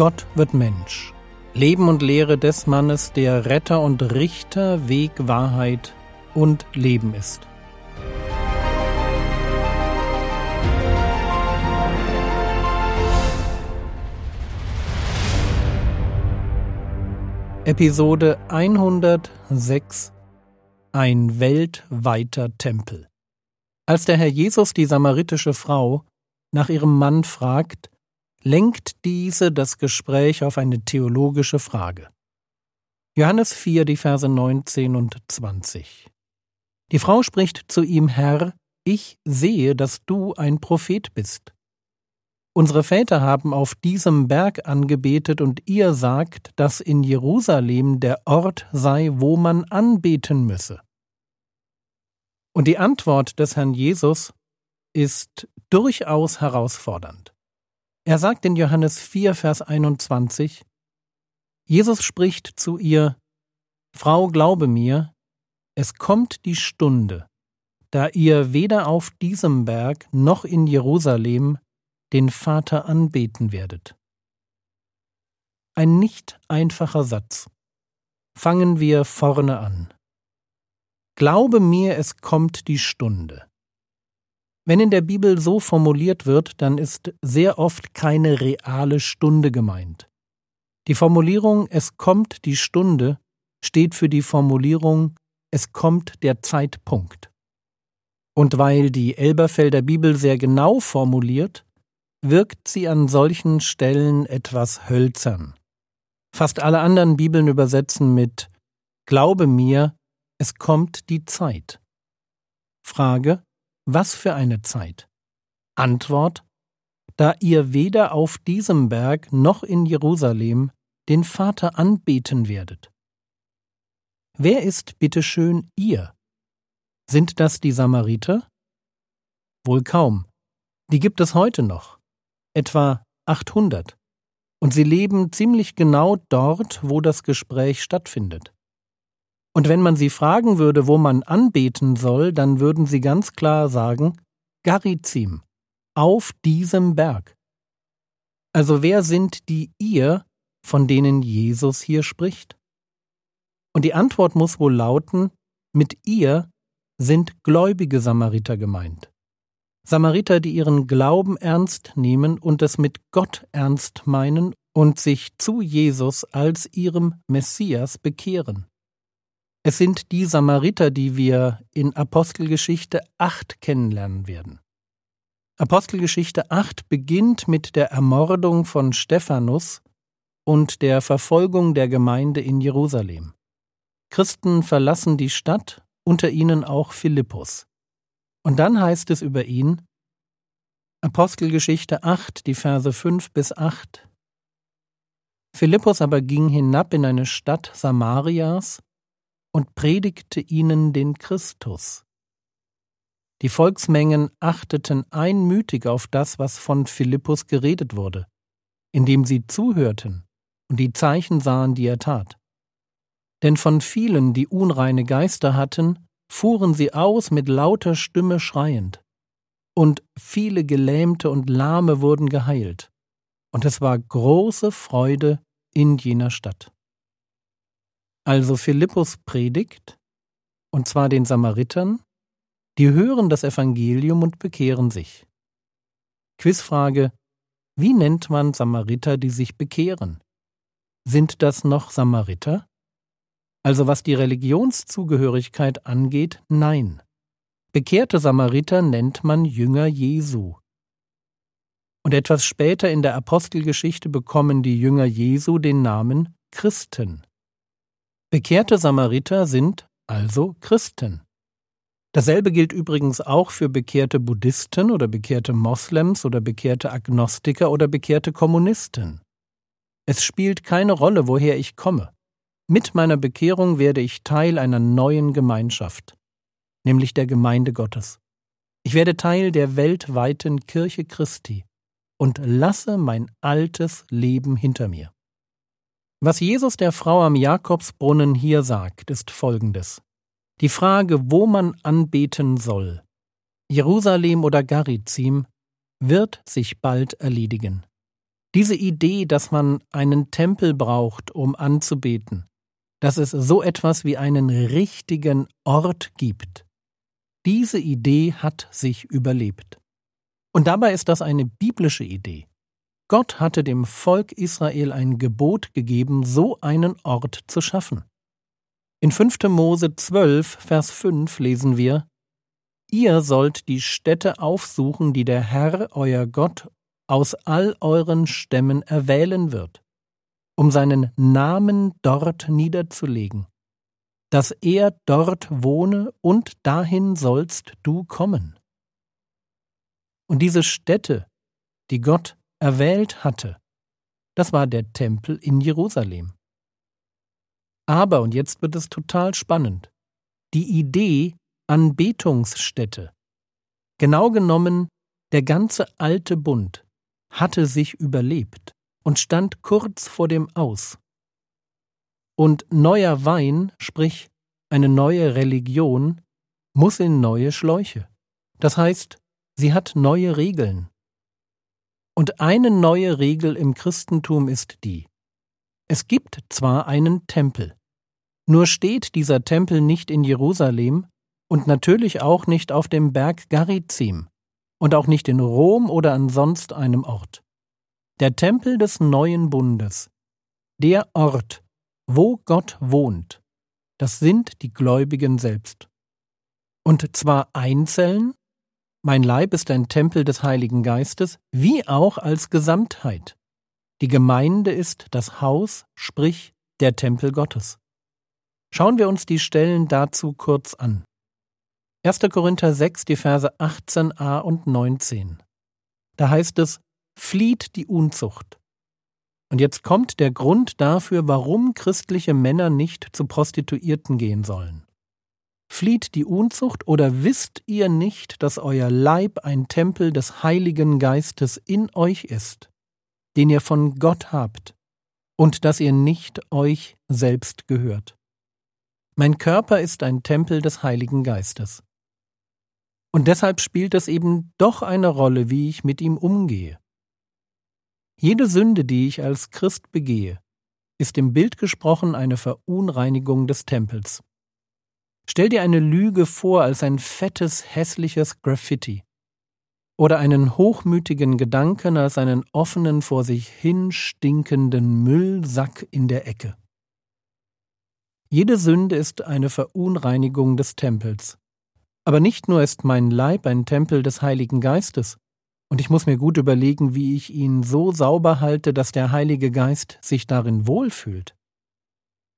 Gott wird Mensch. Leben und Lehre des Mannes, der Retter und Richter, Weg, Wahrheit und Leben ist. Episode 106 Ein weltweiter Tempel Als der Herr Jesus die samaritische Frau nach ihrem Mann fragt, lenkt diese das Gespräch auf eine theologische Frage. Johannes 4, die Verse 19 und 20. Die Frau spricht zu ihm, Herr, ich sehe, dass du ein Prophet bist. Unsere Väter haben auf diesem Berg angebetet und ihr sagt, dass in Jerusalem der Ort sei, wo man anbeten müsse. Und die Antwort des Herrn Jesus ist durchaus herausfordernd. Er sagt in Johannes 4, Vers 21, Jesus spricht zu ihr, Frau, glaube mir, es kommt die Stunde, da ihr weder auf diesem Berg noch in Jerusalem den Vater anbeten werdet. Ein nicht einfacher Satz. Fangen wir vorne an. Glaube mir, es kommt die Stunde. Wenn in der Bibel so formuliert wird, dann ist sehr oft keine reale Stunde gemeint. Die Formulierung Es kommt die Stunde steht für die Formulierung Es kommt der Zeitpunkt. Und weil die Elberfelder Bibel sehr genau formuliert, wirkt sie an solchen Stellen etwas hölzern. Fast alle anderen Bibeln übersetzen mit Glaube mir, es kommt die Zeit. Frage was für eine Zeit? Antwort Da ihr weder auf diesem Berg noch in Jerusalem den Vater anbeten werdet. Wer ist bitteschön ihr? Sind das die Samariter? Wohl kaum. Die gibt es heute noch. Etwa 800. Und sie leben ziemlich genau dort, wo das Gespräch stattfindet. Und wenn man sie fragen würde, wo man anbeten soll, dann würden sie ganz klar sagen, Garizim, auf diesem Berg. Also wer sind die ihr, von denen Jesus hier spricht? Und die Antwort muss wohl lauten, mit ihr sind gläubige Samariter gemeint. Samariter, die ihren Glauben ernst nehmen und es mit Gott ernst meinen und sich zu Jesus als ihrem Messias bekehren. Es sind die Samariter, die wir in Apostelgeschichte 8 kennenlernen werden. Apostelgeschichte 8 beginnt mit der Ermordung von Stephanus und der Verfolgung der Gemeinde in Jerusalem. Christen verlassen die Stadt, unter ihnen auch Philippus. Und dann heißt es über ihn, Apostelgeschichte 8, die Verse 5 bis 8. Philippus aber ging hinab in eine Stadt Samarias und predigte ihnen den Christus. Die Volksmengen achteten einmütig auf das, was von Philippus geredet wurde, indem sie zuhörten und die Zeichen sahen, die er tat. Denn von vielen, die unreine Geister hatten, fuhren sie aus mit lauter Stimme schreiend, und viele Gelähmte und Lahme wurden geheilt, und es war große Freude in jener Stadt. Also Philippus predigt, und zwar den Samaritern, die hören das Evangelium und bekehren sich. Quizfrage Wie nennt man Samariter, die sich bekehren? Sind das noch Samariter? Also was die Religionszugehörigkeit angeht, nein. Bekehrte Samariter nennt man Jünger Jesu. Und etwas später in der Apostelgeschichte bekommen die Jünger Jesu den Namen Christen. Bekehrte Samariter sind also Christen. Dasselbe gilt übrigens auch für bekehrte Buddhisten oder bekehrte Moslems oder bekehrte Agnostiker oder bekehrte Kommunisten. Es spielt keine Rolle, woher ich komme. Mit meiner Bekehrung werde ich Teil einer neuen Gemeinschaft, nämlich der Gemeinde Gottes. Ich werde Teil der weltweiten Kirche Christi und lasse mein altes Leben hinter mir. Was Jesus der Frau am Jakobsbrunnen hier sagt, ist folgendes. Die Frage, wo man anbeten soll, Jerusalem oder Garizim, wird sich bald erledigen. Diese Idee, dass man einen Tempel braucht, um anzubeten, dass es so etwas wie einen richtigen Ort gibt, diese Idee hat sich überlebt. Und dabei ist das eine biblische Idee. Gott hatte dem Volk Israel ein Gebot gegeben, so einen Ort zu schaffen. In 5. Mose 12, Vers 5 lesen wir, Ihr sollt die Städte aufsuchen, die der Herr, euer Gott, aus all euren Stämmen erwählen wird, um seinen Namen dort niederzulegen, dass er dort wohne und dahin sollst du kommen. Und diese Stätte, die Gott erwählt hatte, das war der Tempel in Jerusalem. Aber, und jetzt wird es total spannend, die Idee Anbetungsstätte, genau genommen der ganze alte Bund, hatte sich überlebt und stand kurz vor dem Aus. Und neuer Wein, sprich eine neue Religion, muss in neue Schläuche. Das heißt, sie hat neue Regeln. Und eine neue Regel im Christentum ist die. Es gibt zwar einen Tempel, nur steht dieser Tempel nicht in Jerusalem und natürlich auch nicht auf dem Berg Garizim und auch nicht in Rom oder an sonst einem Ort. Der Tempel des neuen Bundes, der Ort, wo Gott wohnt, das sind die Gläubigen selbst. Und zwar einzeln, mein Leib ist ein Tempel des Heiligen Geistes, wie auch als Gesamtheit. Die Gemeinde ist das Haus, sprich der Tempel Gottes. Schauen wir uns die Stellen dazu kurz an. 1. Korinther 6, die Verse 18a und 19. Da heißt es, flieht die Unzucht. Und jetzt kommt der Grund dafür, warum christliche Männer nicht zu Prostituierten gehen sollen. Flieht die Unzucht oder wisst ihr nicht, dass euer Leib ein Tempel des Heiligen Geistes in euch ist, den ihr von Gott habt, und dass ihr nicht euch selbst gehört? Mein Körper ist ein Tempel des Heiligen Geistes. Und deshalb spielt es eben doch eine Rolle, wie ich mit ihm umgehe. Jede Sünde, die ich als Christ begehe, ist im Bild gesprochen eine Verunreinigung des Tempels. Stell dir eine Lüge vor als ein fettes, hässliches Graffiti oder einen hochmütigen Gedanken als einen offenen, vor sich hin stinkenden Müllsack in der Ecke. Jede Sünde ist eine Verunreinigung des Tempels. Aber nicht nur ist mein Leib ein Tempel des Heiligen Geistes, und ich muss mir gut überlegen, wie ich ihn so sauber halte, dass der Heilige Geist sich darin wohlfühlt.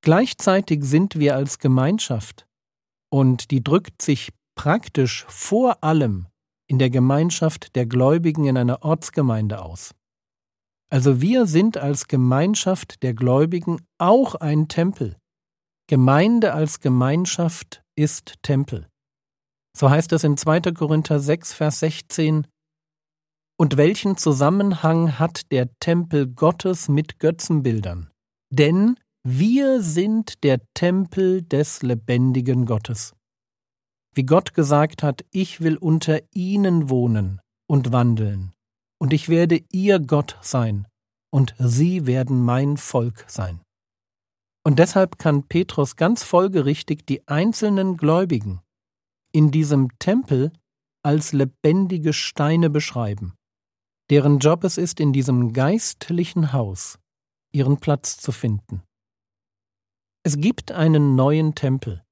Gleichzeitig sind wir als Gemeinschaft, und die drückt sich praktisch vor allem in der Gemeinschaft der Gläubigen in einer Ortsgemeinde aus. Also wir sind als Gemeinschaft der Gläubigen auch ein Tempel. Gemeinde als Gemeinschaft ist Tempel. So heißt es in 2. Korinther 6, Vers 16, und welchen Zusammenhang hat der Tempel Gottes mit Götzenbildern? Denn wir sind der Tempel des lebendigen Gottes. Wie Gott gesagt hat, ich will unter ihnen wohnen und wandeln, und ich werde ihr Gott sein, und sie werden mein Volk sein. Und deshalb kann Petrus ganz folgerichtig die einzelnen Gläubigen in diesem Tempel als lebendige Steine beschreiben deren Job es ist, in diesem geistlichen Haus ihren Platz zu finden. Es gibt einen neuen Tempel,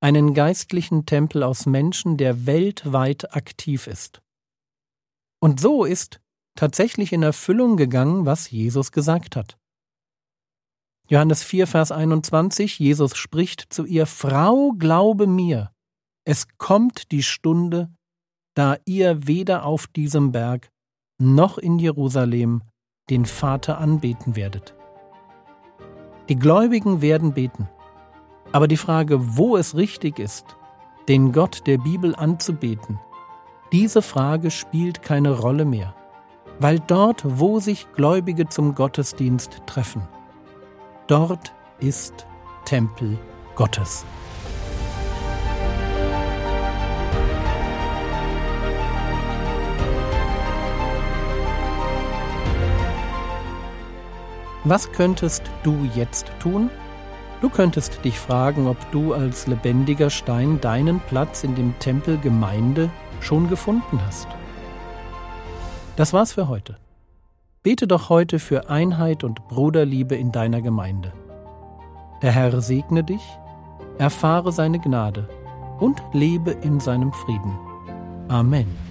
einen geistlichen Tempel aus Menschen, der weltweit aktiv ist. Und so ist tatsächlich in Erfüllung gegangen, was Jesus gesagt hat. Johannes 4, Vers 21, Jesus spricht zu ihr, Frau, glaube mir, es kommt die Stunde, da ihr weder auf diesem Berg noch in Jerusalem den Vater anbeten werdet. Die Gläubigen werden beten, aber die Frage, wo es richtig ist, den Gott der Bibel anzubeten, diese Frage spielt keine Rolle mehr, weil dort, wo sich Gläubige zum Gottesdienst treffen, dort ist Tempel Gottes. Was könntest du jetzt tun? Du könntest dich fragen, ob du als lebendiger Stein deinen Platz in dem Tempel Gemeinde schon gefunden hast. Das war's für heute. Bete doch heute für Einheit und Bruderliebe in deiner Gemeinde. Der Herr segne dich, erfahre seine Gnade und lebe in seinem Frieden. Amen.